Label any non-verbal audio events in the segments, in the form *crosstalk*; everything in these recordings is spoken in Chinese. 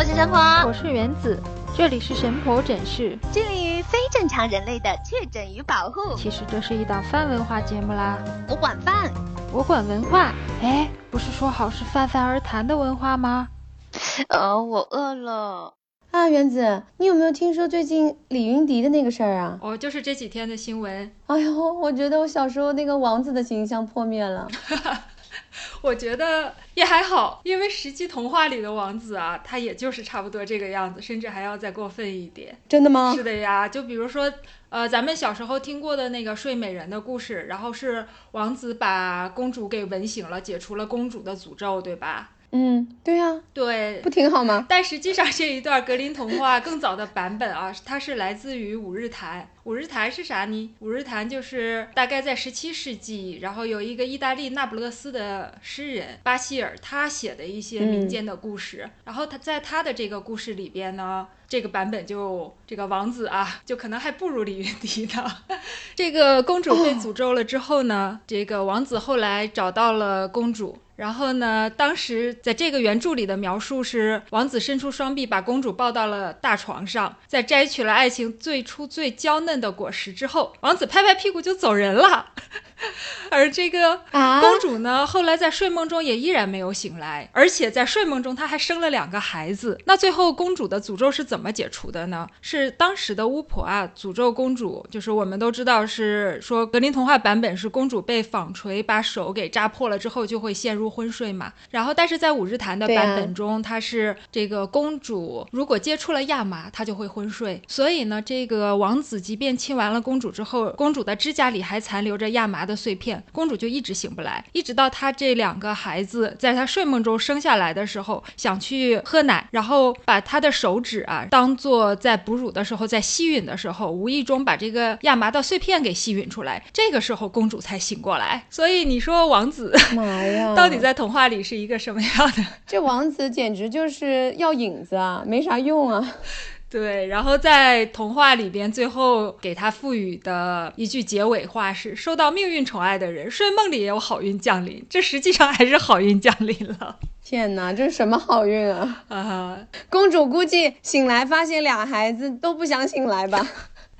我是神婆，我是原子，这里是神婆诊室，致力于非正常人类的确诊与保护。其实这是一档泛文化节目啦，我管饭，我管文化。哎，不是说好是泛泛而谈的文化吗？呃，我饿了。啊，原子，你有没有听说最近李云迪的那个事儿啊？哦，就是这几天的新闻。哎呦，我觉得我小时候那个王子的形象破灭了。*laughs* *laughs* 我觉得也还好，因为实际童话里的王子啊，他也就是差不多这个样子，甚至还要再过分一点。真的吗？是的呀，就比如说，呃，咱们小时候听过的那个睡美人的故事，然后是王子把公主给吻醒了，解除了公主的诅咒，对吧？嗯，对呀，对，不挺好吗？但实际上这一段格林童话更早的版本啊，它是来自于五日谈。五日谈是啥呢？五日谈就是大概在十七世纪，然后有一个意大利那不勒斯的诗人巴希尔，他写的一些民间的故事。然后他在他的这个故事里边呢，这个版本就这个王子啊，*laughs* 就可能还不如李云迪呢。*laughs* 这个公主被诅咒了之后呢，这个王子后来找到了公主。然后呢？当时在这个原著里的描述是，王子伸出双臂，把公主抱到了大床上，在摘取了爱情最初最娇嫩的果实之后，王子拍拍屁股就走人了。*laughs* 而这个公主呢，后来在睡梦中也依然没有醒来，而且在睡梦中她还生了两个孩子。那最后公主的诅咒是怎么解除的呢？是当时的巫婆啊，诅咒公主，就是我们都知道是说格林童话版本是公主被纺锤把手给扎破了之后就会陷入昏睡嘛。然后但是在五日谈的版本中，它是这个公主如果接触了亚麻，她就会昏睡。所以呢，这个王子即便亲完了公主之后，公主的指甲里还残留着亚麻的碎片。公主就一直醒不来，一直到她这两个孩子在她睡梦中生下来的时候，想去喝奶，然后把她的手指啊当做在哺乳的时候在吸吮的时候，无意中把这个亚麻的碎片给吸吮出来，这个时候公主才醒过来。所以你说王子，妈呀，*laughs* 到底在童话里是一个什么样的？*laughs* 这王子简直就是要影子啊，没啥用啊。*laughs* 对，然后在童话里边，最后给他赋予的一句结尾话是：“受到命运宠爱的人，睡梦里也有好运降临。”这实际上还是好运降临了。*laughs* 天哪，这是什么好运啊！啊，公主估计醒来发现俩孩子都不想醒来吧。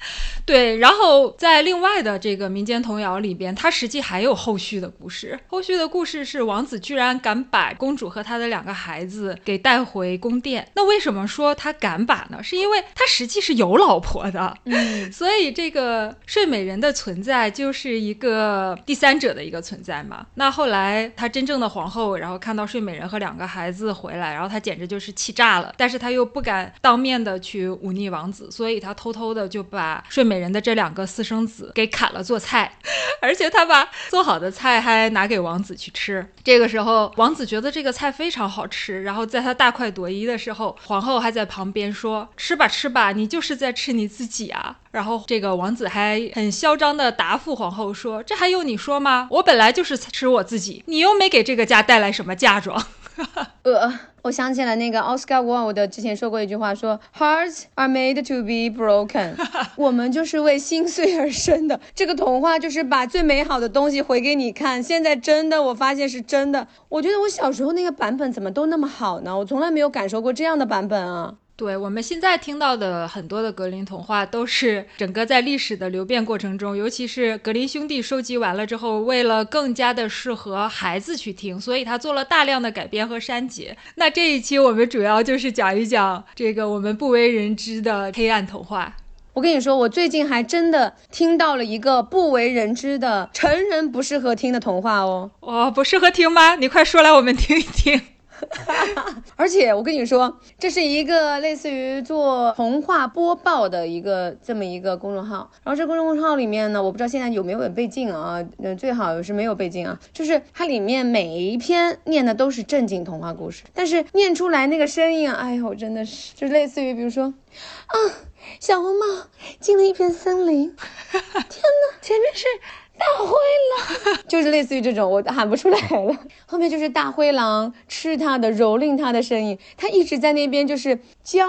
*laughs* 对，然后在另外的这个民间童谣里边，它实际还有后续的故事。后续的故事是王子居然敢把公主和他的两个孩子给带回宫殿。那为什么说他敢把呢？是因为他实际是有老婆的。嗯，*laughs* 所以这个睡美人的存在就是一个第三者的一个存在嘛。那后来他真正的皇后，然后看到睡美人和两个孩子回来，然后他简直就是气炸了。但是他又不敢当面的去忤逆王子，所以他偷偷的就把睡美。人的这两个私生子给砍了做菜，*laughs* 而且他把做好的菜还拿给王子去吃。这个时候，王子觉得这个菜非常好吃，然后在他大快朵颐的时候，皇后还在旁边说：“吃吧，吃吧，你就是在吃你自己啊。”然后这个王子还很嚣张的答复皇后说：“这还用你说吗？我本来就是吃我自己，你又没给这个家带来什么嫁妆。” *laughs* 呃，我想起了那个 Oscar Wilde 之前说过一句话，说 Hearts are made to be broken，*laughs* 我们就是为心碎而生的。这个童话就是把最美好的东西回给你看。现在真的，我发现是真的。我觉得我小时候那个版本怎么都那么好呢？我从来没有感受过这样的版本啊。对我们现在听到的很多的格林童话，都是整个在历史的流变过程中，尤其是格林兄弟收集完了之后，为了更加的适合孩子去听，所以他做了大量的改编和删节。那这一期我们主要就是讲一讲这个我们不为人知的黑暗童话。我跟你说，我最近还真的听到了一个不为人知的成人不适合听的童话哦。哦，不适合听吗？你快说来，我们听一听。*laughs* 而且我跟你说，这是一个类似于做童话播报的一个这么一个公众号。然后这公众号里面呢，我不知道现在有没有背景啊？嗯，最好是没有背景啊。就是它里面每一篇念的都是正经童话故事，但是念出来那个声音啊，哎呦，真的是就类似于比如说，啊，小红帽进了一片森林，天哪，前面是。大灰狼 *laughs* 就是类似于这种，我喊不出来了。*laughs* 后面就是大灰狼吃它的、蹂躏它的声音，它一直在那边就是娇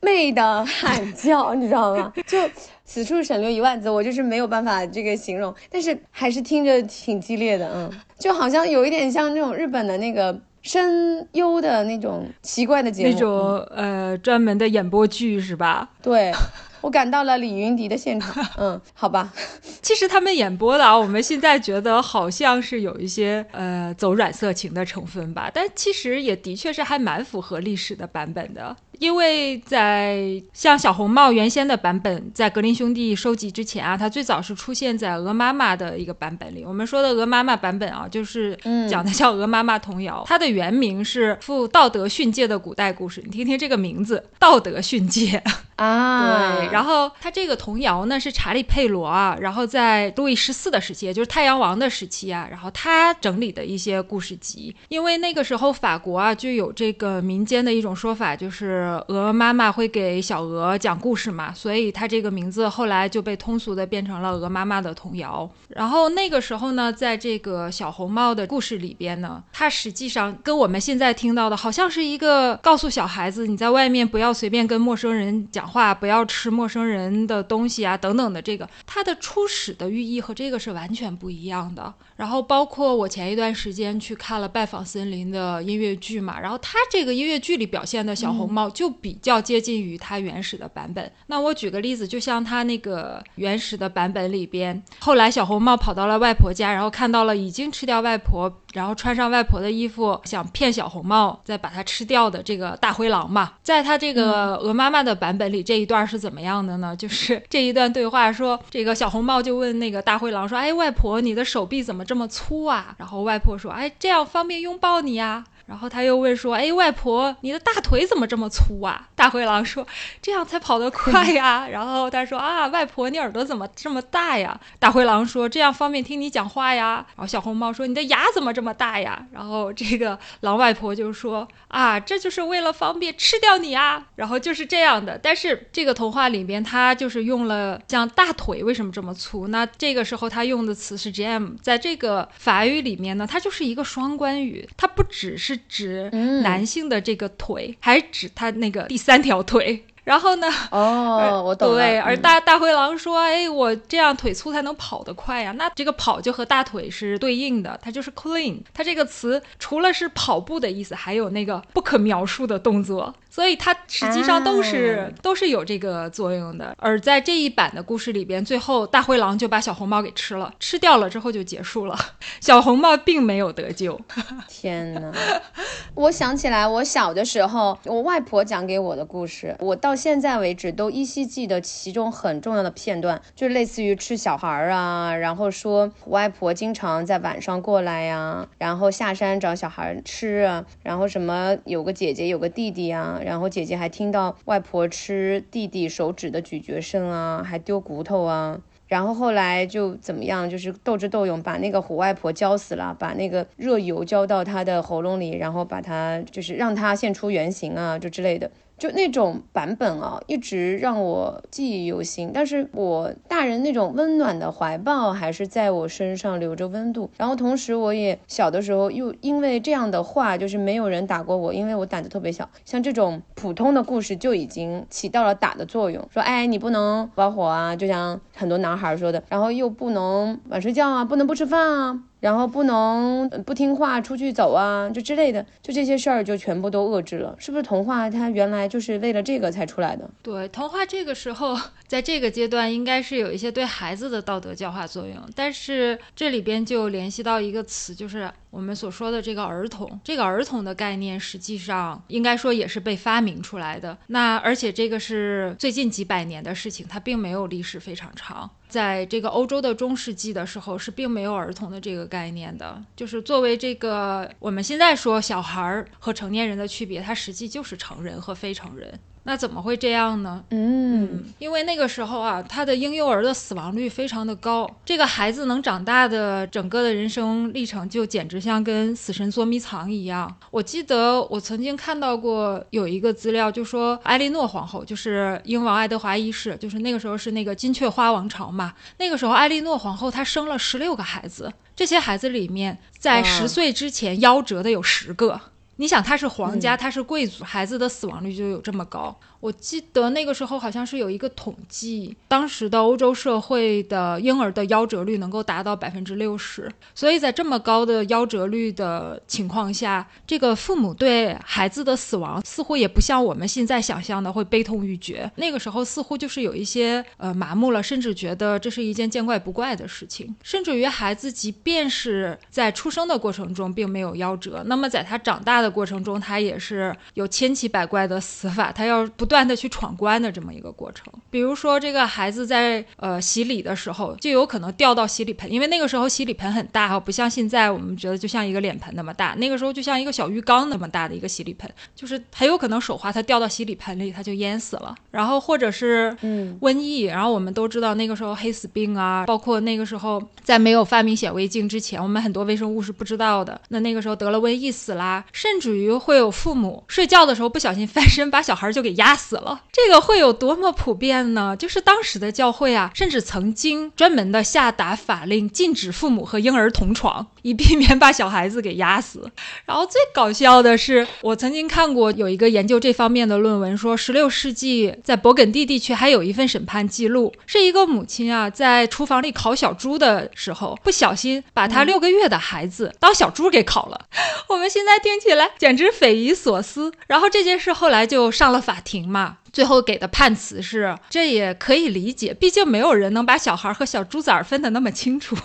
媚的喊叫，你知道吗？*laughs* 就此处省略一万字，我就是没有办法这个形容，但是还是听着挺激烈的，嗯，就好像有一点像那种日本的那个声优的那种奇怪的节目，那种呃专门的演播剧是吧？对。我赶到了李云迪的现场，*laughs* 嗯，好吧。*laughs* 其实他们演播的啊，我们现在觉得好像是有一些呃走软色情的成分吧，但其实也的确是还蛮符合历史的版本的。因为在像小红帽原先的版本，在格林兄弟收集之前啊，它最早是出现在鹅妈妈的一个版本里。我们说的鹅妈妈版本啊，就是讲的叫鹅妈妈童谣，它的原名是《赴道德训诫的古代故事》。你听听这个名字，《道德训诫》啊，对。然后它这个童谣呢是查理佩罗啊，然后在路易十四的时期，也就是太阳王的时期啊，然后他整理的一些故事集。因为那个时候法国啊就有这个民间的一种说法，就是。鹅妈妈会给小鹅讲故事嘛，所以它这个名字后来就被通俗的变成了鹅妈妈的童谣。然后那个时候呢，在这个小红帽的故事里边呢，它实际上跟我们现在听到的好像是一个告诉小孩子你在外面不要随便跟陌生人讲话，不要吃陌生人的东西啊等等的这个，它的初始的寓意和这个是完全不一样的。然后包括我前一段时间去看了《拜访森林》的音乐剧嘛，然后它这个音乐剧里表现的小红帽就。比较接近于它原始的版本。那我举个例子，就像它那个原始的版本里边，后来小红帽跑到了外婆家，然后看到了已经吃掉外婆，然后穿上外婆的衣服，想骗小红帽再把它吃掉的这个大灰狼嘛。在他这个鹅妈妈的版本里，这一段是怎么样的呢？就是这一段对话说，这个小红帽就问那个大灰狼说：“哎，外婆，你的手臂怎么这么粗啊？”然后外婆说：“哎，这样方便拥抱你呀。”然后他又问说：“哎，外婆，你的大腿怎么这么粗啊？”大灰狼说：“这样才跑得快呀。”然后他说：“啊，外婆，你耳朵怎么这么大呀？”大灰狼说：“这样方便听你讲话呀。”然后小红帽说：“你的牙怎么这么大呀？”然后这个狼外婆就说：“啊，这就是为了方便吃掉你啊。”然后就是这样的。但是这个童话里边，他就是用了像大腿为什么这么粗？那这个时候他用的词是 jam，在这个法语里面呢，它就是一个双关语，它不只是。指男性的这个腿，还指他那个第三条腿。*laughs* 然后呢？哦，我懂了。对，而大大灰狼说：“哎，我这样腿粗才能跑得快呀。”那这个跑就和大腿是对应的，它就是 clean。它这个词除了是跑步的意思，还有那个不可描述的动作。所以它实际上都是都是有这个作用的。而在这一版的故事里边，最后大灰狼就把小红帽给吃了，吃掉了之后就结束了，*laughs* 小红帽并没有得救。*laughs* 天哪！我想起来，我小的时候，我外婆讲给我的故事，我到现在为止都依稀记得其中很重要的片段，就类似于吃小孩儿啊，然后说外婆经常在晚上过来呀，然后下山找小孩吃啊，然后什么有个姐姐有个弟弟啊。然后姐姐还听到外婆吃弟弟手指的咀嚼声啊，还丢骨头啊。然后后来就怎么样，就是斗智斗勇把那个虎外婆浇死了，把那个热油浇到她的喉咙里，然后把她就是让她现出原形啊，就之类的。就那种版本啊，一直让我记忆犹新。但是我大人那种温暖的怀抱还是在我身上留着温度。然后同时，我也小的时候又因为这样的话，就是没有人打过我，因为我胆子特别小。像这种普通的故事就已经起到了打的作用，说哎，你不能发火啊，就像很多男孩说的，然后又不能晚睡觉啊，不能不吃饭啊。然后不能不听话出去走啊，就之类的，就这些事儿就全部都遏制了，是不是？童话它原来就是为了这个才出来的。对，童话这个时候在这个阶段应该是有一些对孩子的道德教化作用，但是这里边就联系到一个词，就是我们所说的这个儿童。这个儿童的概念实际上应该说也是被发明出来的。那而且这个是最近几百年的事情，它并没有历史非常长。在这个欧洲的中世纪的时候，是并没有儿童的这个概念的。就是作为这个我们现在说小孩儿和成年人的区别，它实际就是成人和非成人。那怎么会这样呢？嗯，因为那个时候啊，他的婴幼儿的死亡率非常的高，这个孩子能长大的整个的人生历程就简直像跟死神捉迷藏一样。我记得我曾经看到过有一个资料，就说艾莉诺皇后，就是英王爱德华一世，就是那个时候是那个金雀花王朝嘛。那个时候艾莉诺皇后她生了十六个孩子，这些孩子里面在十岁之前夭折的有十个。你想，他是皇家，他是贵族，孩子的死亡率就有这么高。我记得那个时候好像是有一个统计，当时的欧洲社会的婴儿的夭折率能够达到百分之六十，所以在这么高的夭折率的情况下，这个父母对孩子的死亡似乎也不像我们现在想象的会悲痛欲绝。那个时候似乎就是有一些呃麻木了，甚至觉得这是一件见怪不怪的事情。甚至于孩子即便是在出生的过程中并没有夭折，那么在他长大的过程中，他也是有千奇百怪的死法，他要不。断的去闯关的这么一个过程，比如说这个孩子在呃洗礼的时候，就有可能掉到洗礼盆，因为那个时候洗礼盆很大哈，不像现在我们觉得就像一个脸盆那么大，那个时候就像一个小浴缸那么大的一个洗礼盆，就是很有可能手滑，他掉到洗礼盆里，他就淹死了。然后或者是嗯瘟疫，然后我们都知道那个时候黑死病啊，包括那个时候在没有发明显微镜之前，我们很多微生物是不知道的。那那个时候得了瘟疫死啦，甚至于会有父母睡觉的时候不小心翻身把小孩就给压。死了，这个会有多么普遍呢？就是当时的教会啊，甚至曾经专门的下达法令，禁止父母和婴儿同床，以避免把小孩子给压死。然后最搞笑的是，我曾经看过有一个研究这方面的论文，说十六世纪在勃艮第地区还有一份审判记录，是一个母亲啊在厨房里烤小猪的时候，不小心把她六个月的孩子当小猪给烤了。*laughs* 我们现在听起来简直匪夷所思。然后这件事后来就上了法庭。嘛，最后给的判词是，这也可以理解，毕竟没有人能把小孩和小猪崽分得那么清楚。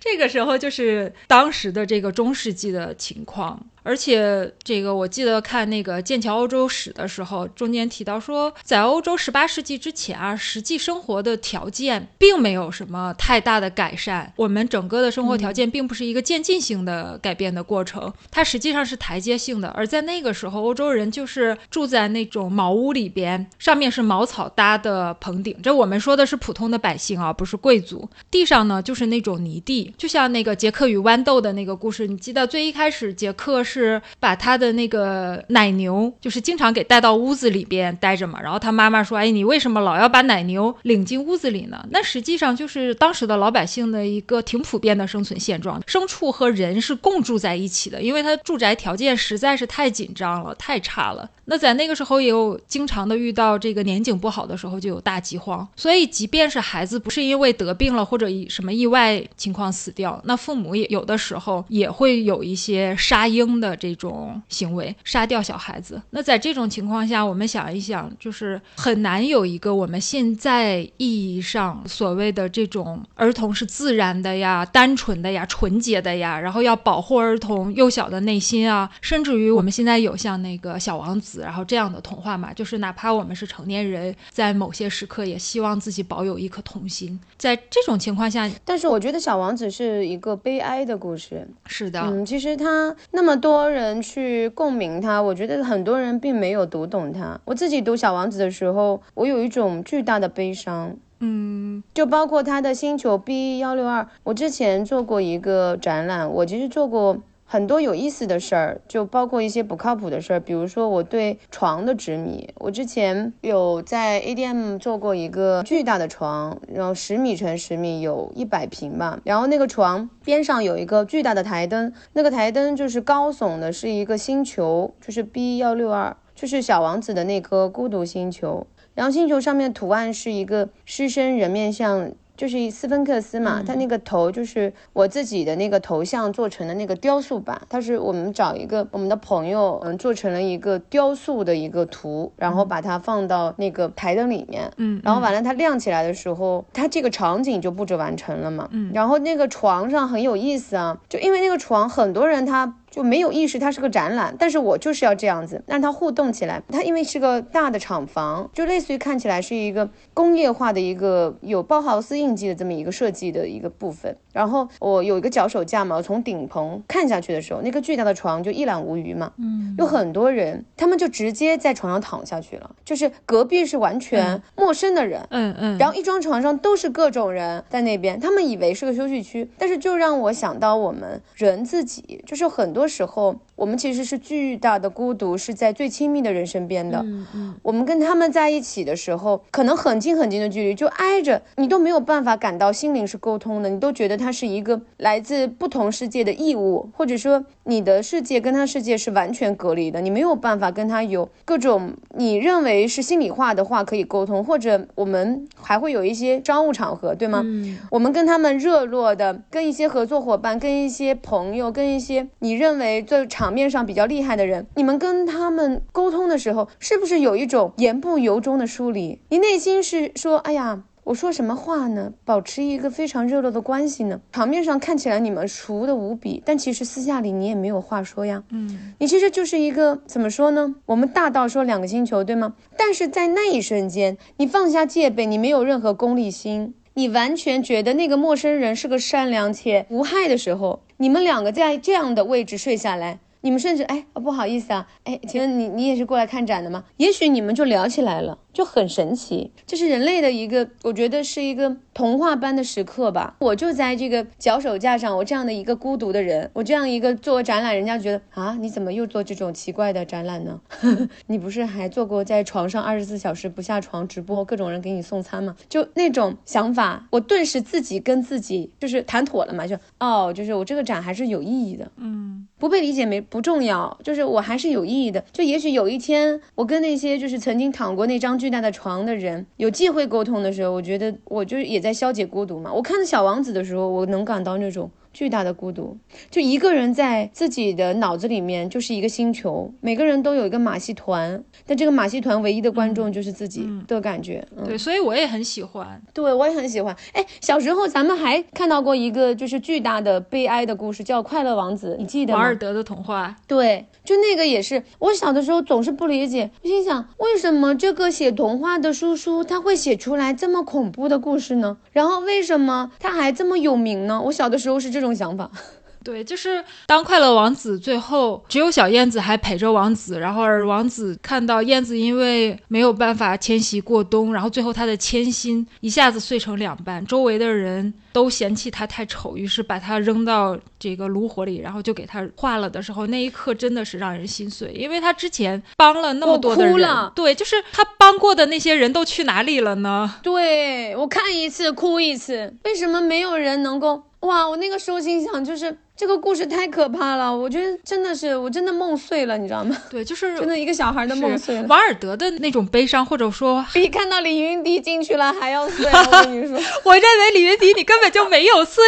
这个时候就是当时的这个中世纪的情况。而且这个我记得看那个剑桥欧洲史的时候，中间提到说，在欧洲十八世纪之前啊，实际生活的条件并没有什么太大的改善。我们整个的生活条件并不是一个渐进性的改变的过程，它实际上是台阶性的。而在那个时候，欧洲人就是住在那种茅屋里边，上面是茅草搭的棚顶。这我们说的是普通的百姓啊，不是贵族。地上呢就是那种泥地，就像那个杰克与豌豆的那个故事，你记得最一开始杰克是。是把他的那个奶牛，就是经常给带到屋子里边待着嘛。然后他妈妈说：“哎，你为什么老要把奶牛领进屋子里呢？”那实际上就是当时的老百姓的一个挺普遍的生存现状。牲畜和人是共住在一起的，因为他住宅条件实在是太紧张了，太差了。那在那个时候也有经常的遇到这个年景不好的时候就有大饥荒，所以即便是孩子不是因为得病了或者什么意外情况死掉，那父母也有的时候也会有一些杀婴这种行为，杀掉小孩子。那在这种情况下，我们想一想，就是很难有一个我们现在意义上所谓的这种儿童是自然的呀、单纯的呀、纯洁的呀，然后要保护儿童幼小的内心啊，甚至于我们现在有像那个小王子。然后这样的童话嘛，就是哪怕我们是成年人，在某些时刻也希望自己保有一颗童心。在这种情况下，但是我觉得《小王子》是一个悲哀的故事。是的，嗯，其实他那么多人去共鸣他，我觉得很多人并没有读懂他。我自己读《小王子》的时候，我有一种巨大的悲伤。嗯，就包括他的星球 B 幺六二，我之前做过一个展览，我其实做过。很多有意思的事儿，就包括一些不靠谱的事儿，比如说我对床的执迷。我之前有在 ADM 做过一个巨大的床，然后十米乘十米，有一百平吧。然后那个床边上有一个巨大的台灯，那个台灯就是高耸的，是一个星球，就是 B 幺六二，就是小王子的那颗孤独星球。然后星球上面图案是一个狮身人面像。就是斯芬克斯嘛，他那个头就是我自己的那个头像做成的那个雕塑版，它是我们找一个我们的朋友，嗯，做成了一个雕塑的一个图，然后把它放到那个台灯里面，嗯，然后完了它亮起来的时候，它这个场景就布置完成了嘛，嗯，然后那个床上很有意思啊，就因为那个床很多人他。就没有意识它是个展览，但是我就是要这样子让它互动起来。它因为是个大的厂房，就类似于看起来是一个工业化的一个有包豪斯印记的这么一个设计的一个部分。然后我有一个脚手架嘛，我从顶棚看下去的时候，那个巨大的床就一览无余嘛。嗯，有很多人，他们就直接在床上躺下去了，就是隔壁是完全陌生的人。嗯嗯。然后一张床上都是各种人在那边，他们以为是个休息区，但是就让我想到我们人自己，就是很多。时候，我们其实是巨大的孤独，是在最亲密的人身边的。嗯嗯，我们跟他们在一起的时候，可能很近很近的距离，就挨着，你都没有办法感到心灵是沟通的，你都觉得他。它是一个来自不同世界的异物，或者说你的世界跟他世界是完全隔离的，你没有办法跟他有各种你认为是心里话的话可以沟通，或者我们还会有一些商务场合，对吗？嗯，我们跟他们热络的，跟一些合作伙伴，跟一些朋友，跟一些你认为在场面上比较厉害的人，你们跟他们沟通的时候，是不是有一种言不由衷的疏离？你内心是说，哎呀。我说什么话呢？保持一个非常热络的关系呢？场面上看起来你们熟的无比，但其实私下里你也没有话说呀。嗯，你其实就是一个怎么说呢？我们大到说两个星球，对吗？但是在那一瞬间，你放下戒备，你没有任何功利心，你完全觉得那个陌生人是个善良且无害的时候，你们两个在这样的位置睡下来。你们甚至哎，不好意思啊，哎，请问你你也是过来看展的吗？也许你们就聊起来了，就很神奇。这是人类的一个，我觉得是一个童话般的时刻吧。我就在这个脚手架上，我这样的一个孤独的人，我这样一个做展览，人家觉得啊，你怎么又做这种奇怪的展览呢？*laughs* 你不是还做过在床上二十四小时不下床直播，各种人给你送餐吗？就那种想法，我顿时自己跟自己就是谈妥了嘛，就哦，就是我这个展还是有意义的，嗯，不被理解没不重要，就是我还是有意义的。就也许有一天，我跟那些就是曾经躺过那张巨大的床的人有机会沟通的时候，我觉得我就也在消解孤独嘛。我看《小王子》的时候，我能感到那种。巨大的孤独，就一个人在自己的脑子里面就是一个星球，每个人都有一个马戏团，但这个马戏团唯一的观众就是自己的感觉。嗯对，所以我也很喜欢。对，我也很喜欢。哎，小时候咱们还看到过一个就是巨大的悲哀的故事，叫《快乐王子》，你记得吗？王尔德的童话，对，就那个也是，我小的时候总是不理解，我心想，为什么这个写童话的叔叔他会写出来这么恐怖的故事呢？然后为什么他还这么有名呢？我小的时候是这种想法。*laughs* 对，就是当快乐王子最后只有小燕子还陪着王子，然后而王子看到燕子因为没有办法迁徙过冬，然后最后他的铅心一下子碎成两半，周围的人都嫌弃他太丑，于是把他扔到这个炉火里，然后就给他化了的时候，那一刻真的是让人心碎，因为他之前帮了那么多的人，我哭了对，就是他帮过的那些人都去哪里了呢？对我看一次哭一次，为什么没有人能够？哇，我那个时候心想，就是这个故事太可怕了，我觉得真的是，我真的梦碎了，你知道吗？*laughs* 对，就是真的一个小孩的梦碎了，是王尔德的那种悲伤，或者说 *laughs* 比看到李云迪进去了还要碎。我跟你说，*laughs* 我认为李云迪你根本就没有碎，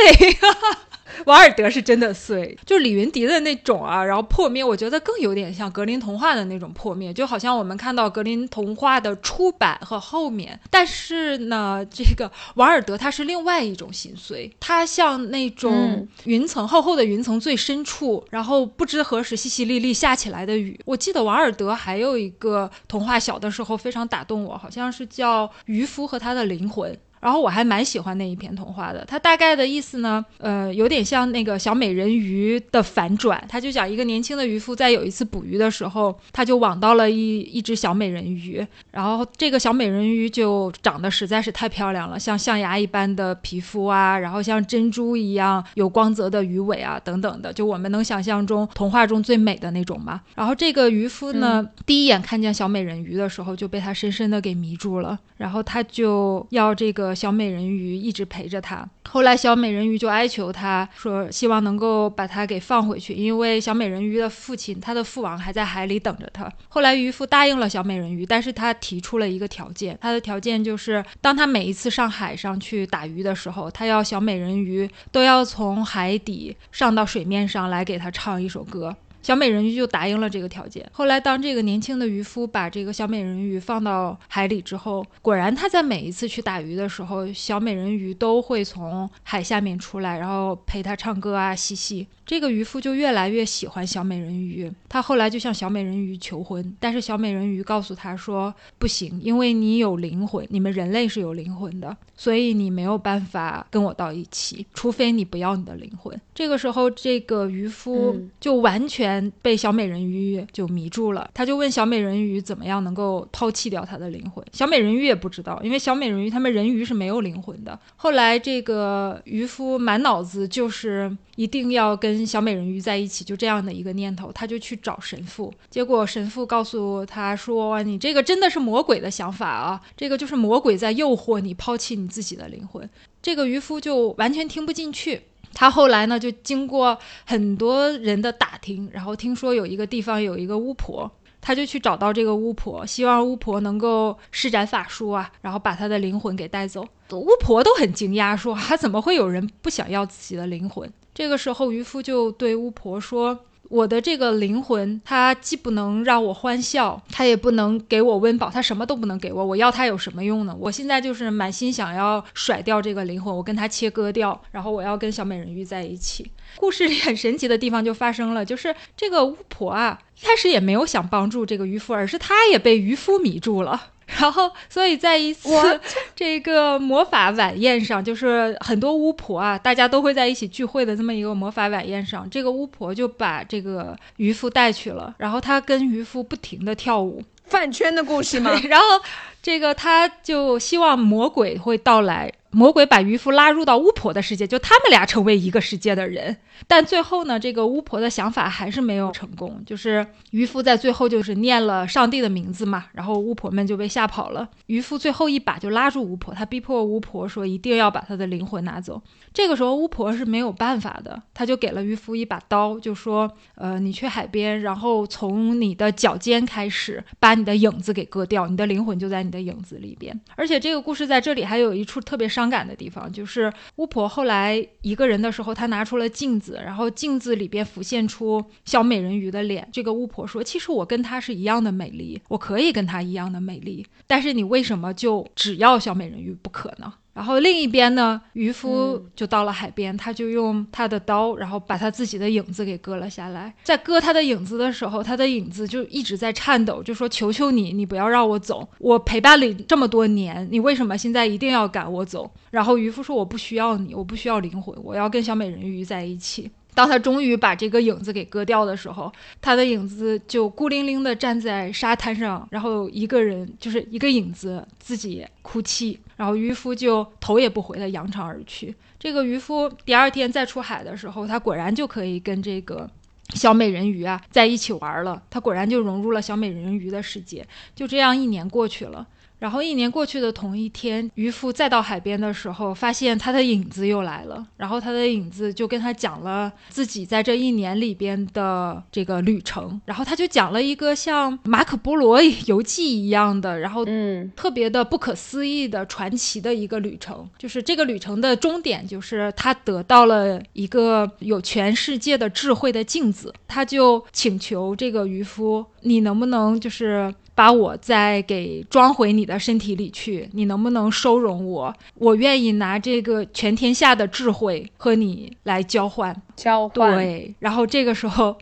王尔德是真的碎，就是李云迪的那种啊，然后破灭，我觉得更有点像格林童话的那种破灭，就好像我们看到格林童话的出版和后面，但是呢，这个王尔德他是另外一种心碎，他像那种嗯云层厚厚的云层最深处，然后不知何时淅淅沥沥下起来的雨。我记得王尔德还有一个童话，小的时候非常打动我，好像是叫《渔夫和他的灵魂》。然后我还蛮喜欢那一篇童话的，它大概的意思呢，呃，有点像那个小美人鱼的反转。它就讲一个年轻的渔夫在有一次捕鱼的时候，他就网到了一一只小美人鱼，然后这个小美人鱼就长得实在是太漂亮了，像象牙一般的皮肤啊，然后像珍珠一样有光泽的鱼尾啊，等等的，就我们能想象中童话中最美的那种嘛。然后这个渔夫呢，第一眼看见小美人鱼的时候，就被她深深的给迷住了，然后他就要这个小美人鱼一直陪着他。后来小美人鱼就哀求他说，希望能够把他给放回去，因为小美人鱼的父亲，他的父王还在海里等着他。后来渔夫答应了小美人鱼，但是他提出了一个条件，他的条件就是，当他每一次上海上去打鱼的时候，他要小美人鱼都要从海底上到水面上来给他唱一首歌。小美人鱼就答应了这个条件。后来，当这个年轻的渔夫把这个小美人鱼放到海里之后，果然他在每一次去打鱼的时候，小美人鱼都会从海下面出来，然后陪他唱歌啊、嬉戏。这个渔夫就越来越喜欢小美人鱼，他后来就向小美人鱼求婚，但是小美人鱼告诉他说不行，因为你有灵魂，你们人类是有灵魂的，所以你没有办法跟我到一起，除非你不要你的灵魂。这个时候，这个渔夫就完全被小美人鱼就迷住了。他就问小美人鱼怎么样能够抛弃掉他的灵魂。小美人鱼也不知道，因为小美人鱼他们人鱼是没有灵魂的。后来这个渔夫满脑子就是一定要跟小美人鱼在一起，就这样的一个念头，他就去找神父。结果神父告诉他说：“你这个真的是魔鬼的想法啊，这个就是魔鬼在诱惑你抛弃你自己的灵魂。”这个渔夫就完全听不进去。他后来呢，就经过很多人的打听，然后听说有一个地方有一个巫婆，他就去找到这个巫婆，希望巫婆能够施展法术啊，然后把他的灵魂给带走。巫婆都很惊讶，说：“啊，怎么会有人不想要自己的灵魂？”这个时候，渔夫就对巫婆说。我的这个灵魂，它既不能让我欢笑，它也不能给我温饱，它什么都不能给我。我要它有什么用呢？我现在就是满心想要甩掉这个灵魂，我跟它切割掉，然后我要跟小美人鱼在一起。故事里很神奇的地方就发生了，就是这个巫婆啊，一开始也没有想帮助这个渔夫，而是她也被渔夫迷住了。*laughs* 然后，所以在一次 *laughs* 这个魔法晚宴上，就是很多巫婆啊，大家都会在一起聚会的这么一个魔法晚宴上，这个巫婆就把这个渔夫带去了，然后她跟渔夫不停的跳舞，饭圈的故事吗？*laughs* 然后这个他就希望魔鬼会到来。魔鬼把渔夫拉入到巫婆的世界，就他们俩成为一个世界的人。但最后呢，这个巫婆的想法还是没有成功。就是渔夫在最后就是念了上帝的名字嘛，然后巫婆们就被吓跑了。渔夫最后一把就拉住巫婆，他逼迫巫婆说一定要把他的灵魂拿走。这个时候巫婆是没有办法的，他就给了渔夫一把刀，就说：呃，你去海边，然后从你的脚尖开始把你的影子给割掉，你的灵魂就在你的影子里边。而且这个故事在这里还有一处特别伤。感的地方就是巫婆后来一个人的时候，她拿出了镜子，然后镜子里边浮现出小美人鱼的脸。这个巫婆说：“其实我跟她是一样的美丽，我可以跟她一样的美丽，但是你为什么就只要小美人鱼不可呢？”然后另一边呢，渔夫就到了海边，他就用他的刀，然后把他自己的影子给割了下来。在割他的影子的时候，他的影子就一直在颤抖，就说：“求求你，你不要让我走！我陪伴了你这么多年，你为什么现在一定要赶我走？”然后渔夫说：“我不需要你，我不需要灵魂，我要跟小美人鱼在一起。”当他终于把这个影子给割掉的时候，他的影子就孤零零地站在沙滩上，然后一个人就是一个影子自己哭泣，然后渔夫就头也不回地扬长而去。这个渔夫第二天再出海的时候，他果然就可以跟这个小美人鱼啊在一起玩了，他果然就融入了小美人鱼的世界。就这样一年过去了。然后一年过去的同一天，渔夫再到海边的时候，发现他的影子又来了。然后他的影子就跟他讲了自己在这一年里边的这个旅程。然后他就讲了一个像马可波罗游记一样的，然后嗯，特别的不可思议的传奇的一个旅程。就是这个旅程的终点，就是他得到了一个有全世界的智慧的镜子。他就请求这个渔夫，你能不能就是。把我再给装回你的身体里去，你能不能收容我？我愿意拿这个全天下的智慧和你来交换。交换对，然后这个时候，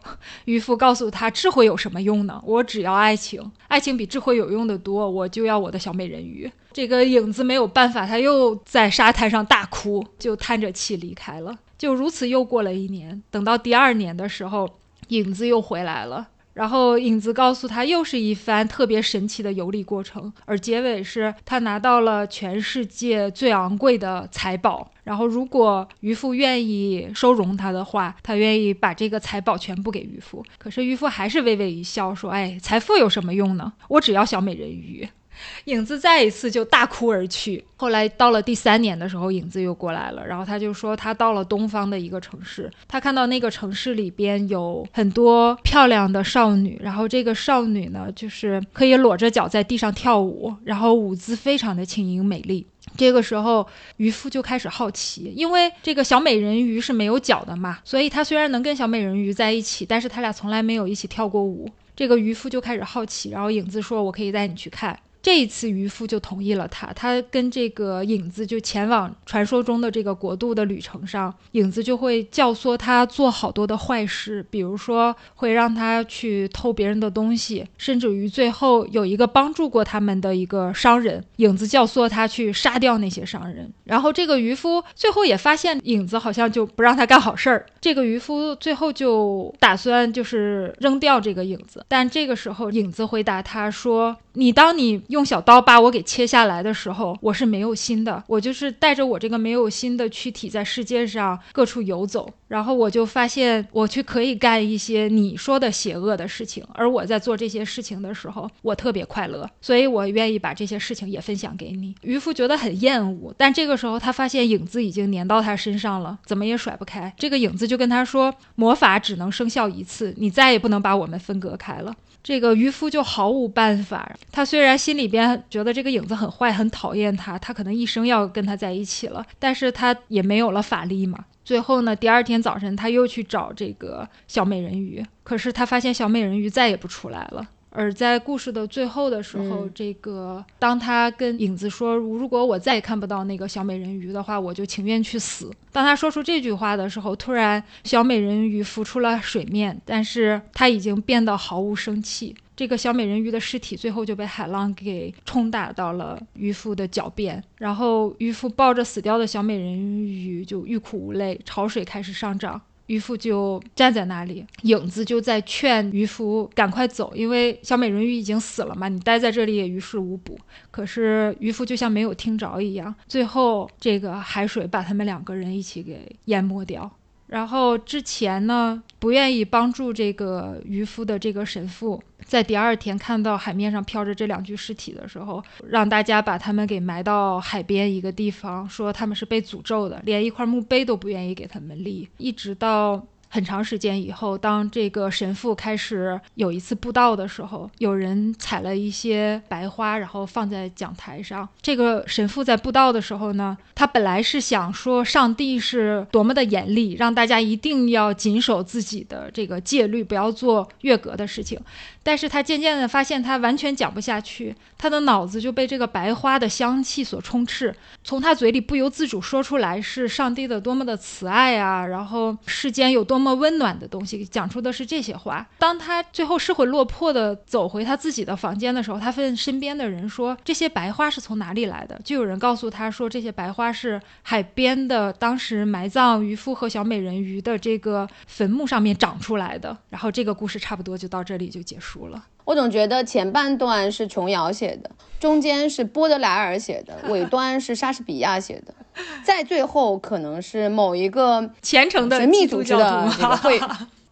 渔夫告诉他：智慧有什么用呢？我只要爱情，爱情比智慧有用的多。我就要我的小美人鱼。这个影子没有办法，他又在沙滩上大哭，就叹着气离开了。就如此又过了一年，等到第二年的时候，影子又回来了。然后影子告诉他，又是一番特别神奇的游历过程，而结尾是他拿到了全世界最昂贵的财宝。然后，如果渔夫愿意收容他的话，他愿意把这个财宝全部给渔夫。可是渔夫还是微微一笑，说：“哎，财富有什么用呢？我只要小美人鱼。” *laughs* 影子再一次就大哭而去。后来到了第三年的时候，影子又过来了，然后他就说他到了东方的一个城市，他看到那个城市里边有很多漂亮的少女，然后这个少女呢，就是可以裸着脚在地上跳舞，然后舞姿非常的轻盈美丽。这个时候，渔夫就开始好奇，因为这个小美人鱼是没有脚的嘛，所以他虽然能跟小美人鱼在一起，但是他俩从来没有一起跳过舞。这个渔夫就开始好奇，然后影子说：“我可以带你去看。”这一次渔夫就同意了他，他跟这个影子就前往传说中的这个国度的旅程上，影子就会教唆他做好多的坏事，比如说会让他去偷别人的东西，甚至于最后有一个帮助过他们的一个商人，影子教唆他去杀掉那些商人。然后这个渔夫最后也发现影子好像就不让他干好事儿，这个渔夫最后就打算就是扔掉这个影子，但这个时候影子回答他说：“你当你用小刀把我给切下来的时候，我是没有心的，我就是带着我这个没有心的躯体在世界上各处游走，然后我就发现我去可以干一些你说的邪恶的事情，而我在做这些事情的时候，我特别快乐，所以我愿意把这些事情也分享给你。”渔夫觉得很厌恶，但这个时候他发现影子已经粘到他身上了，怎么也甩不开。这个影子就跟他说：“魔法只能生效一次，你再也不能把我们分隔开了。”这个渔夫就毫无办法。他虽然心里边觉得这个影子很坏，很讨厌他，他可能一生要跟他在一起了，但是他也没有了法力嘛。最后呢，第二天早晨他又去找这个小美人鱼，可是他发现小美人鱼再也不出来了。而在故事的最后的时候，这个当他跟影子说：“如果我再也看不到那个小美人鱼的话，我就情愿去死。”当他说出这句话的时候，突然小美人鱼浮出了水面，但是它已经变得毫无生气。这个小美人鱼的尸体最后就被海浪给冲打到了渔夫的脚边，然后渔夫抱着死掉的小美人鱼就欲哭无泪，潮水开始上涨。渔夫就站在那里，影子就在劝渔夫赶快走，因为小美人鱼已经死了嘛，你待在这里也于事无补。可是渔夫就像没有听着一样，最后这个海水把他们两个人一起给淹没掉。然后之前呢，不愿意帮助这个渔夫的这个神父，在第二天看到海面上飘着这两具尸体的时候，让大家把他们给埋到海边一个地方，说他们是被诅咒的，连一块墓碑都不愿意给他们立，一直到。很长时间以后，当这个神父开始有一次布道的时候，有人采了一些白花，然后放在讲台上。这个神父在布道的时候呢，他本来是想说上帝是多么的严厉，让大家一定要谨守自己的这个戒律，不要做越格的事情。但是他渐渐的发现，他完全讲不下去，他的脑子就被这个白花的香气所充斥，从他嘴里不由自主说出来是上帝的多么的慈爱啊，然后世间有多么么温暖的东西，讲出的是这些话。当他最后失魂落魄的走回他自己的房间的时候，他问身边的人说：“这些白花是从哪里来的？”就有人告诉他说：“这些白花是海边的，当时埋葬渔夫和小美人鱼的这个坟墓上面长出来的。”然后这个故事差不多就到这里就结束。了，我总觉得前半段是琼瑶写的，中间是波德莱尔写的，尾 *laughs* 端是莎士比亚写的，在最后可能是某一个虔诚的神秘组织的会。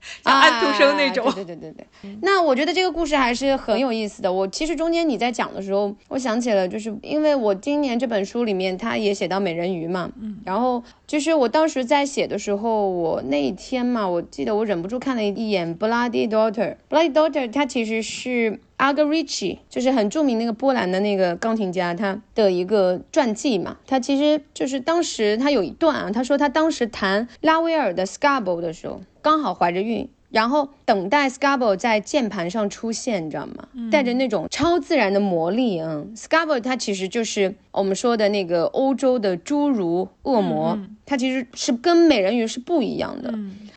*laughs* 像安徒生那种，对对对对对。那我觉得这个故事还是很有意思的。我其实中间你在讲的时候，我想起了，就是因为我今年这本书里面，他也写到美人鱼嘛，嗯，然后就是我当时在写的时候，我那一天嘛，我记得我忍不住看了一眼《Bloody Daughter》，《Bloody Daughter》它其实是。阿格瑞奇就是很著名那个波兰的那个钢琴家，他的一个传记嘛。他其实就是当时他有一段啊，他说他当时弹拉威尔的 Scarborough 的时候，刚好怀着孕，然后等待 Scarborough 在键盘上出现，你知道吗？带着那种超自然的魔力啊。Scarborough 它其实就是我们说的那个欧洲的侏儒恶魔，它其实是跟美人鱼是不一样的，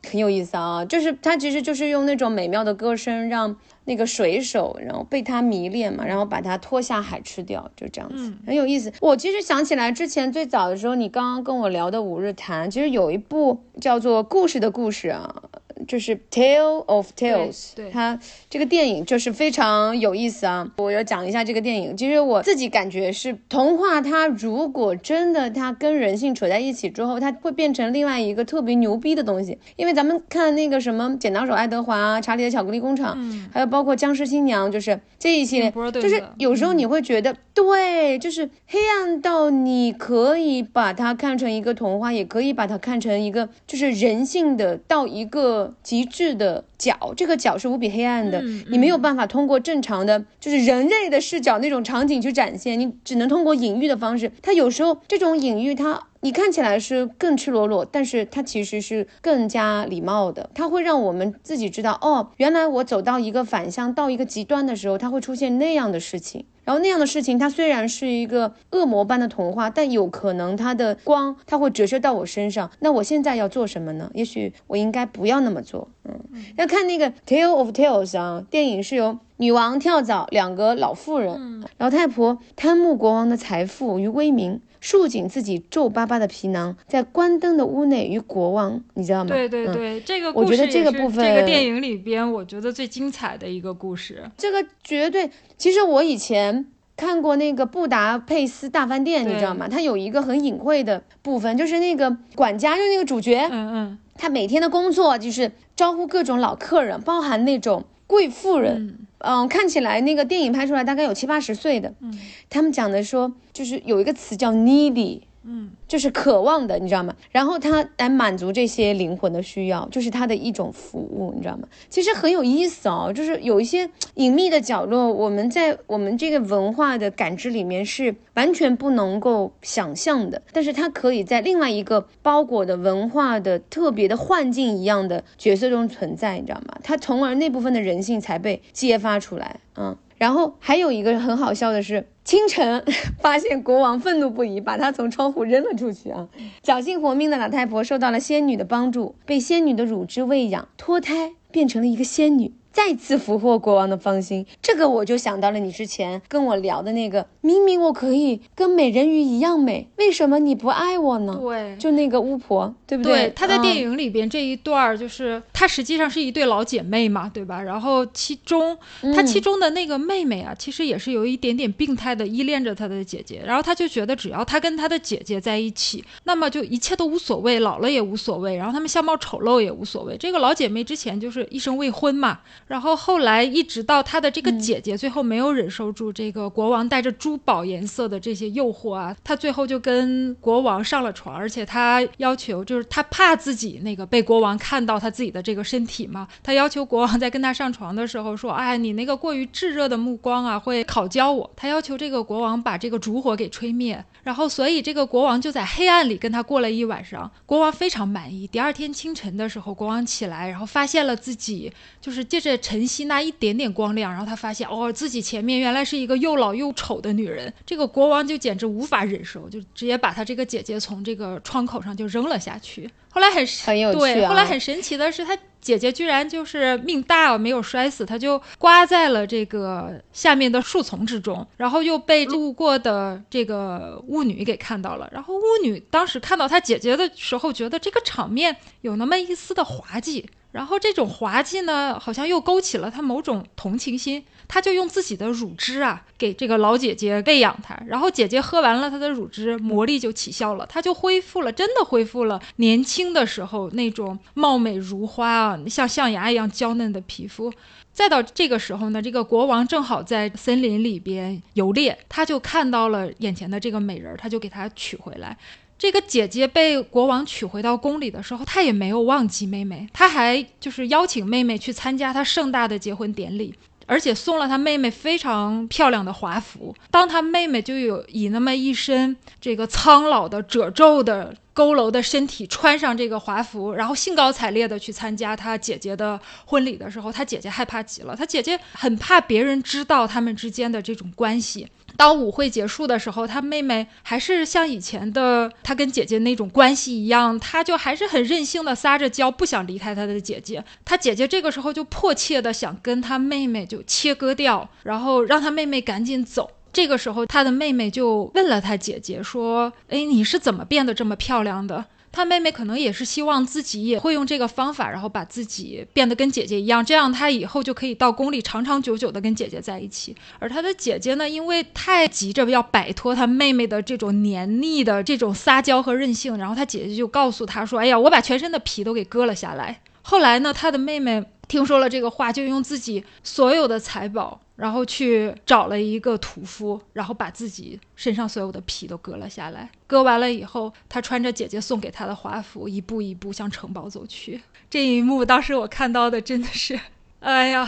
很有意思啊。就是它其实就是用那种美妙的歌声让。那个水手，然后被他迷恋嘛，然后把他拖下海吃掉，就这样子，很有意思。我其实想起来之前最早的时候，你刚刚跟我聊的《五日谈》，其实有一部叫做《故事的故事》啊。就是《Tale of Tales》，对它这个电影就是非常有意思啊！我要讲一下这个电影。其实我自己感觉是童话，它如果真的它跟人性扯在一起之后，它会变成另外一个特别牛逼的东西。因为咱们看那个什么《剪刀手爱德华》啊，《查理的巧克力工厂》，还有包括《僵尸新娘》，就是这一系列，就是有时候你会觉得，对，就是黑暗到你可以把它看成一个童话，也可以把它看成一个就是人性的到一个。极致的角，这个角是无比黑暗的，你没有办法通过正常的，就是人类的视角那种场景去展现，你只能通过隐喻的方式。它有时候这种隐喻，它你看起来是更赤裸裸，但是它其实是更加礼貌的。它会让我们自己知道，哦，原来我走到一个反向，到一个极端的时候，它会出现那样的事情。然后那样的事情，它虽然是一个恶魔般的童话，但有可能它的光，它会折射到我身上。那我现在要做什么呢？也许我应该不要那么做。嗯，要看那个《Tale of Tales》啊，电影是由女王跳蚤，两个老妇人。老太婆贪慕国王的财富与威名，束紧自己皱巴巴的皮囊，在关灯的屋内与国王，你知道吗？对对对，这个我觉得这个部分，这个电影里边，我觉得最精彩的一个故事。这个绝对，其实我以前看过那个布达佩斯大饭店，你知道吗？它有一个很隐晦的部分，就是那个管家，就是那个主角，嗯嗯，他每天的工作就是招呼各种老客人，包含那种。贵妇人，嗯，看起来那个电影拍出来大概有七八十岁的，嗯，他们讲的说，就是有一个词叫 needy。嗯，就是渴望的，你知道吗？然后他来满足这些灵魂的需要，就是他的一种服务，你知道吗？其实很有意思哦，就是有一些隐秘的角落，我们在我们这个文化的感知里面是完全不能够想象的，但是它可以在另外一个包裹的文化的特别的幻境一样的角色中存在，你知道吗？它从而那部分的人性才被揭发出来，嗯。然后还有一个很好笑的是，清晨 *laughs* 发现国王愤怒不已，把他从窗户扔了出去啊！侥幸活命的老太婆受到了仙女的帮助，被仙女的乳汁喂养，脱胎变成了一个仙女。再次俘获国王的芳心，这个我就想到了你之前跟我聊的那个，明明我可以跟美人鱼一样美，为什么你不爱我呢？对，就那个巫婆，对不对？她在电影里边这一段儿，就是她实际上是一对老姐妹嘛，对吧？然后其中她其中的那个妹妹啊，其实也是有一点点病态的依恋着她的姐姐，然后她就觉得只要她跟她的姐姐在一起，那么就一切都无所谓，老了也无所谓，然后她们相貌丑陋也无所谓。这个老姐妹之前就是一生未婚嘛。然后后来一直到他的这个姐姐最后没有忍受住这个国王带着珠宝颜色的这些诱惑啊，她最后就跟国王上了床，而且她要求就是她怕自己那个被国王看到她自己的这个身体嘛，她要求国王在跟她上床的时候说，哎，你那个过于炙热的目光啊会烤焦我。她要求这个国王把这个烛火给吹灭，然后所以这个国王就在黑暗里跟她过了一晚上，国王非常满意。第二天清晨的时候，国王起来，然后发现了自己就是借着晨曦。那一点点光亮，然后他发现哦，自己前面原来是一个又老又丑的女人。这个国王就简直无法忍受，就直接把他这个姐姐从这个窗口上就扔了下去。后来很很有趣，后来很神奇的是，他姐姐居然就是命大，没有摔死，他就刮在了这个下面的树丛之中，然后又被路过的这个巫女给看到了。然后巫女当时看到他姐姐的时候，觉得这个场面有那么一丝的滑稽。然后这种滑稽呢，好像又勾起了他某种同情心，他就用自己的乳汁啊，给这个老姐姐喂养她。然后姐姐喝完了她的乳汁，魔力就起效了，她就恢复了，真的恢复了年轻的时候那种貌美如花啊，像象牙一样娇嫩的皮肤。再到这个时候呢，这个国王正好在森林里边游猎，他就看到了眼前的这个美人，他就给她娶回来。这个姐姐被国王娶回到宫里的时候，她也没有忘记妹妹，她还就是邀请妹妹去参加她盛大的结婚典礼，而且送了她妹妹非常漂亮的华服。当她妹妹就有以那么一身这个苍老的褶皱的佝偻的身体穿上这个华服，然后兴高采烈的去参加她姐姐的婚礼的时候，她姐姐害怕极了，她姐姐很怕别人知道他们之间的这种关系。当舞会结束的时候，她妹妹还是像以前的她跟姐姐那种关系一样，她就还是很任性的撒着娇，不想离开她的姐姐。她姐姐这个时候就迫切的想跟她妹妹就切割掉，然后让她妹妹赶紧走。这个时候，她的妹妹就问了她姐姐说：“哎，你是怎么变得这么漂亮的？”他妹妹可能也是希望自己也会用这个方法，然后把自己变得跟姐姐一样，这样他以后就可以到宫里长长久久的跟姐姐在一起。而他的姐姐呢，因为太急着要摆脱他妹妹的这种黏腻的这种撒娇和任性，然后他姐姐就告诉他说：“哎呀，我把全身的皮都给割了下来。”后来呢，他的妹妹听说了这个话，就用自己所有的财宝。然后去找了一个屠夫，然后把自己身上所有的皮都割了下来。割完了以后，他穿着姐姐送给他的华服，一步一步向城堡走去。这一幕当时我看到的真的是，*laughs* 哎呀，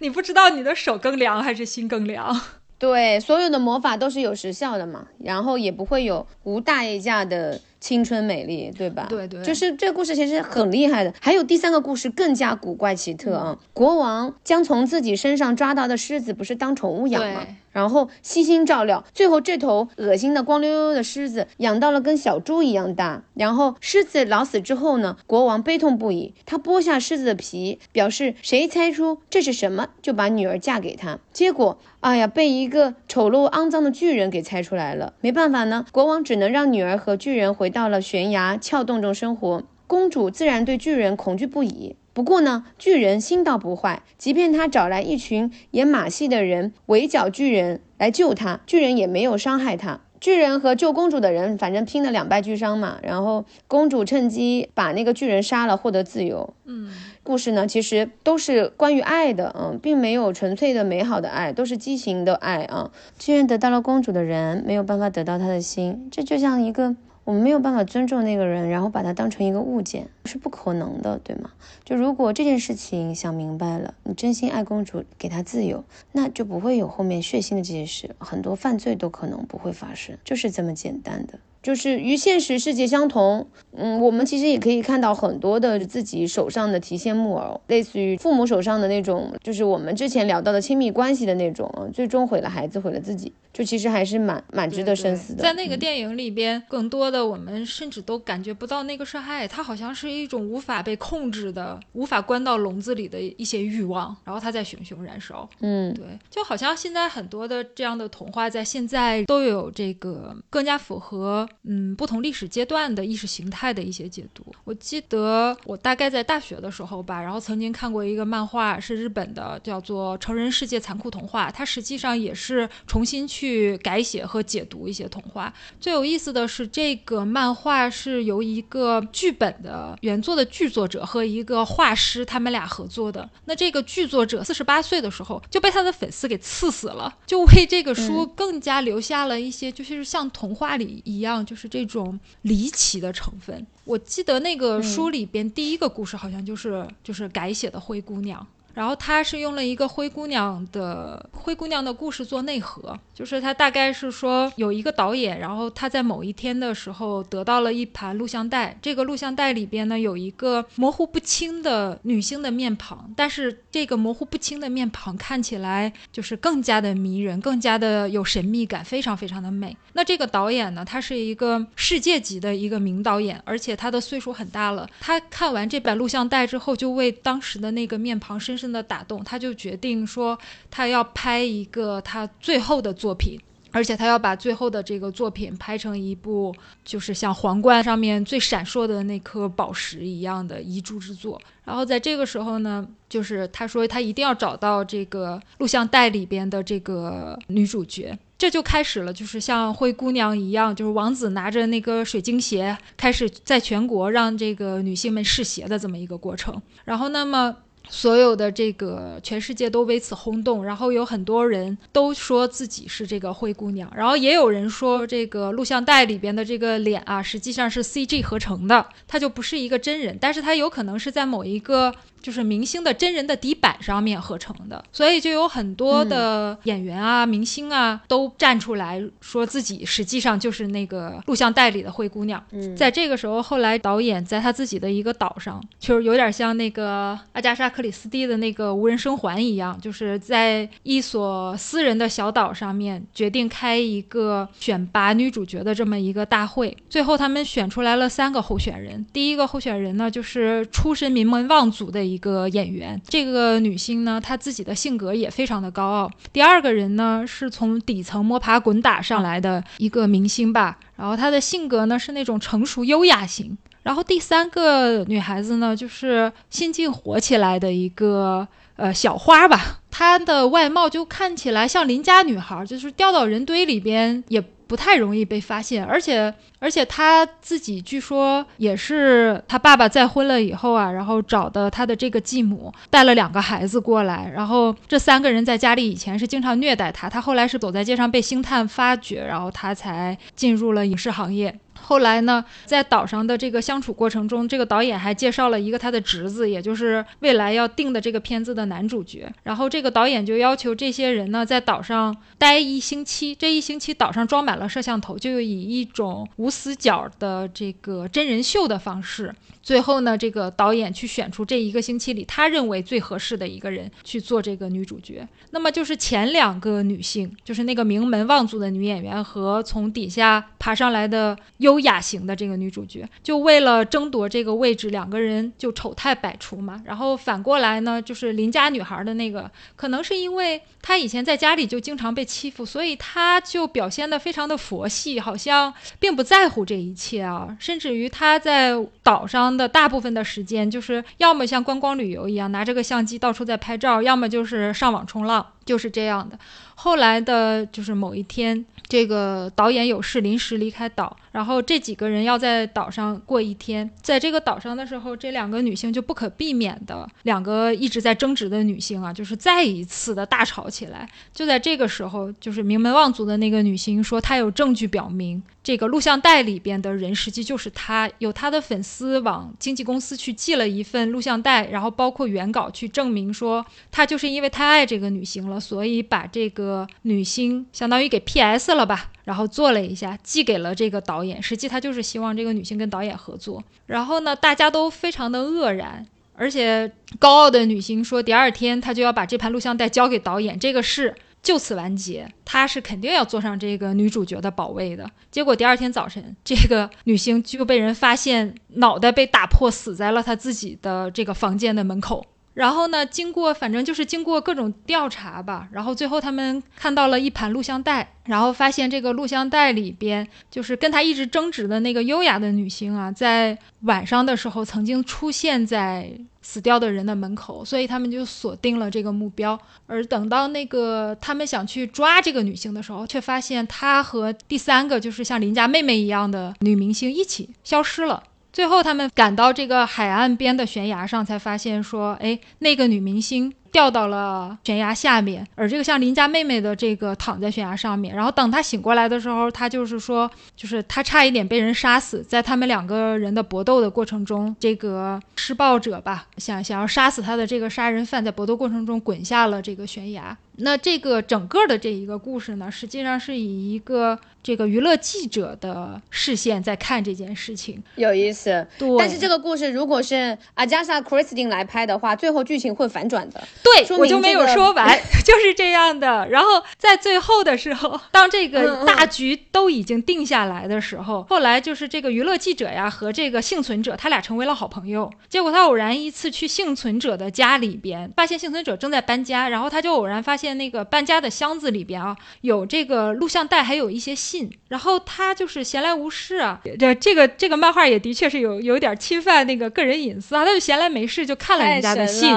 你不知道你的手更凉还是心更凉。对，所有的魔法都是有时效的嘛，然后也不会有无代价的青春美丽，对吧？对对就是这个故事其实很厉害的。还有第三个故事更加古怪奇特啊！国王将从自己身上抓到的狮子不是当宠物养吗？然后悉心照料，最后这头恶心的光溜溜的狮子养到了跟小猪一样大。然后狮子老死之后呢，国王悲痛不已，他剥下狮子的皮，表示谁猜出这是什么，就把女儿嫁给他。结果，哎呀，被一个丑陋肮脏的巨人给猜出来了。没办法呢，国王只能让女儿和巨人回到了悬崖峭洞中生活。公主自然对巨人恐惧不已。不过呢，巨人心倒不坏，即便他找来一群演马戏的人围剿巨人来救他，巨人也没有伤害他。巨人和救公主的人，反正拼得两败俱伤嘛。然后公主趁机把那个巨人杀了，获得自由。嗯，故事呢，其实都是关于爱的，嗯，并没有纯粹的美好的爱，都是畸形的爱啊。巨人得到了公主的人，没有办法得到她的心，这就像一个我们没有办法尊重那个人，然后把他当成一个物件，是不可能的，对吗？就如果这件事情想明白了，你真心爱公主，给她自由，那就不会有后面血腥的这些事，很多犯罪都可能不会发生，就是这么简单的。就是与现实世界相同，嗯，我们其实也可以看到很多的自己手上的提线木偶，类似于父母手上的那种，就是我们之前聊到的亲密关系的那种，啊最终毁了孩子，毁了自己，就其实还是蛮蛮值得深思的。在那个嗯电影里边，更多的我们甚至都感觉不到那个是爱，它好像是一种无法被控制的、无法关到笼子里的一些欲望，然后它在熊熊燃烧。嗯，对，就好像现在很多的这样的童话，在现在都有这个更加符合嗯不同历史阶段的意识形态的一些解读。我记得我大概在大学的时候吧，然后曾经看过一个漫画，是日本的，叫做《成人世界残酷童话》，它实际上也是重新去改写和解读一些童话。最有意思的是，这个漫画是由一个剧本的原作的剧作者和一个画师他们俩合作的。那这个剧作者四十八岁的时候就被他的粉丝给刺死了，就为这个书更加留下了一些，就是像童话里一样，就是这种离奇的成分。我记得那个书里边第一个故事好像就是就是改写的灰姑娘。然后他是用了一个灰姑娘的灰姑娘的故事做内核，就是他大概是说有一个导演，然后他在某一天的时候得到了一盘录像带，这个录像带里边呢有一个模糊不清的女性的面庞，但是这个模糊不清的面庞看起来就是更加的迷人，更加的有神秘感，非常非常的美。那这个导演呢，他是一个世界级的一个名导演，而且他的岁数很大了。他看完这版录像带之后，就为当时的那个面庞深深的打动，他就决定说他要拍一个他最后的作品。而且他要把最后的这个作品拍成一部，就是像皇冠上面最闪烁的那颗宝石一样的遗珠之作。然后在这个时候呢，就是他说他一定要找到这个录像带里边的这个女主角，这就开始了，就是像灰姑娘一样，就是王子拿着那个水晶鞋，开始在全国让这个女性们试鞋的这么一个过程。然后，那么。所有的这个全世界都为此轰动，然后有很多人都说自己是这个灰姑娘，然后也有人说这个录像带里边的这个脸啊，实际上是 CG 合成的，它就不是一个真人，但是它有可能是在某一个就是明星的真人的底板上面合成的，所以就有很多的演员啊、明星啊都站出来说自己实际上就是那个录像带里的灰姑娘。嗯在这个时候，后来导演在他自己的一个岛上，就是有点像那个阿加莎·克里斯蒂的那个无人生还一样，就是在一所私人的小岛上面决定开一个选拔女主角的这么一个大会。最后他们选出来了三个候选人，第一个候选人呢就是出身名门望族的一个演员，这个女星呢她自己的性格也非常的高傲。第二个人呢是从底层摸爬滚打上来的一个明星吧，然后她的性格呢是那种成熟优雅型。然后第三个女孩子呢，就是新晋火起来的一个呃小花吧，她的外貌就看起来像邻家女孩，就是掉到人堆里边也不太容易被发现，而且而且他自己据说也是他爸爸再婚了以后啊，然后找的他的这个继母带了两个孩子过来，然后这三个人在家里以前是经常虐待他，他后来是走在街上被星探发掘，然后他才进入了影视行业。后来呢，在岛上的这个相处过程中，这个导演还介绍了一个他的侄子，也就是未来要定的这个片子的男主角。然后这个导演就要求这些人呢，在岛上待一星期，这一星期岛上装满了摄像头，就以一种无死角的这个真人秀的方式。最后呢，这个导演去选出这一个星期里他认为最合适的一个人去做这个女主角。那么就是前两个女性，就是那个名门望族的女演员和从底下爬上来的优优雅型的这个女主角，就为了争夺这个位置，两个人就丑态百出嘛。然后反过来呢，就是邻家女孩的那个，可能是因为她以前在家里就经常被欺负，所以她就表现得非常的佛系，好像并不在乎这一切啊。甚至于她在岛上。的大部分的时间，就是要么像观光旅游一样拿着个相机到处在拍照，要么就是上网冲浪，就是这样的。后来的就是某一天，这个导演有事临时离开岛，然后这几个人要在岛上过一天。在这个岛上的时候，这两个女性就不可避免的两个一直在争执的女性啊，就是再一次的大吵起来。就在这个时候，就是名门望族的那个女性说，她有证据表明这个录像带里边的人实际就是她，有她的粉丝往经纪公司去寄了一份录像带，然后包括原稿去证明说，她就是因为太爱这个女星了，所以把这个。女星相当于给 P.S 了吧，然后做了一下，寄给了这个导演。实际他就是希望这个女星跟导演合作。然后呢，大家都非常的愕然，而且高傲的女星说，第二天她就要把这盘录像带交给导演，这个事就此完结。她是肯定要坐上这个女主角的宝位的。结果第二天早晨，这个女星就被人发现脑袋被打破，死在了她自己的这个房间的门口。然后呢？经过反正就是经过各种调查吧，然后最后他们看到了一盘录像带，然后发现这个录像带里边就是跟他一直争执的那个优雅的女星啊，在晚上的时候曾经出现在死掉的人的门口，所以他们就锁定了这个目标。而等到那个他们想去抓这个女性的时候，却发现她和第三个就是像邻家妹妹一样的女明星一起消失了。最后，他们赶到这个海岸边的悬崖上，才发现说，哎，那个女明星。掉到了悬崖下面，而这个像邻家妹妹的这个躺在悬崖上面。然后等他醒过来的时候，他就是说，就是他差一点被人杀死在他们两个人的搏斗的过程中，这个施暴者吧，想想要杀死他的这个杀人犯，在搏斗过程中滚下了这个悬崖。那这个整个的这一个故事呢，实际上是以一个这个娱乐记者的视线在看这件事情，有意思。对，但是这个故事如果是阿加莎·克里斯汀来拍的话，最后剧情会反转的。对，我就没有说完，*laughs* 就是这样的。然后在最后的时候，当这个大局都已经定下来的时候，后来就是这个娱乐记者呀和这个幸存者，他俩成为了好朋友。结果他偶然一次去幸存者的家里边，发现幸存者正在搬家，然后他就偶然发现那个搬家的箱子里边啊有这个录像带，还有一些信。然后他就是闲来无事啊，这这个这个漫画也的确是有有点侵犯那个个人隐私啊，他就闲来没事就看了人家的信，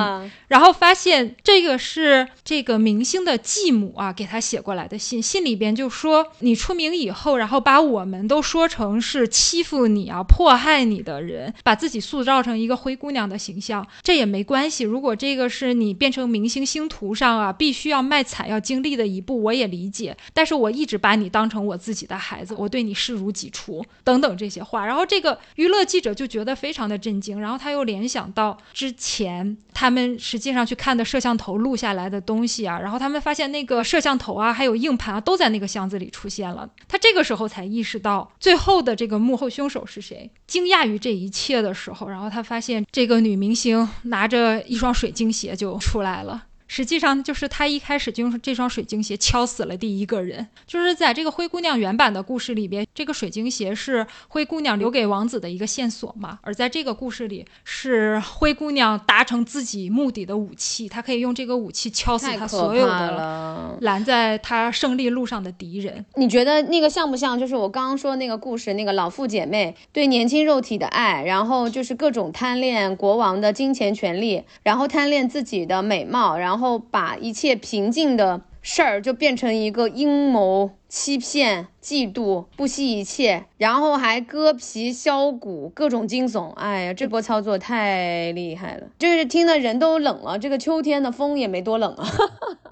然后发现。这个是这个明星的继母啊，给他写过来的信。信里边就说，你出名以后，然后把我们都说成是欺负你啊、迫害你的人，把自己塑造成一个灰姑娘的形象，这也没关系。如果这个是你变成明星星途上啊，必须要卖惨、要经历的一步，我也理解。但是我一直把你当成我自己的孩子，我对你视如己出，等等这些话。然后这个娱乐记者就觉得非常的震惊，然后他又联想到之前他们实际上去看的。摄像头录下来的东西啊，然后他们发现那个摄像头啊，还有硬盘啊，都在那个箱子里出现了。他这个时候才意识到最后的这个幕后凶手是谁。惊讶于这一切的时候，然后他发现这个女明星拿着一双水晶鞋就出来了。实际上就是他一开始就用这双水晶鞋敲死了第一个人。就是在这个灰姑娘原版的故事里边，这个水晶鞋是灰姑娘留给王子的一个线索嘛。而在这个故事里，是灰姑娘达成自己目的的武器，她可以用这个武器敲死她所有的拦在她胜利路上的敌人。你觉得那个像不像？就是我刚刚说那个故事，那个老妇姐妹对年轻肉体的爱，然后就是各种贪恋国王的金钱权利，然后贪恋自己的美貌，然后。然后把一切平静的事儿就变成一个阴谋、欺骗、嫉妒，不惜一切，然后还割皮削骨，各种惊悚。哎呀，这波操作太厉害了，就是听的人都冷了。这个秋天的风也没多冷啊。*laughs*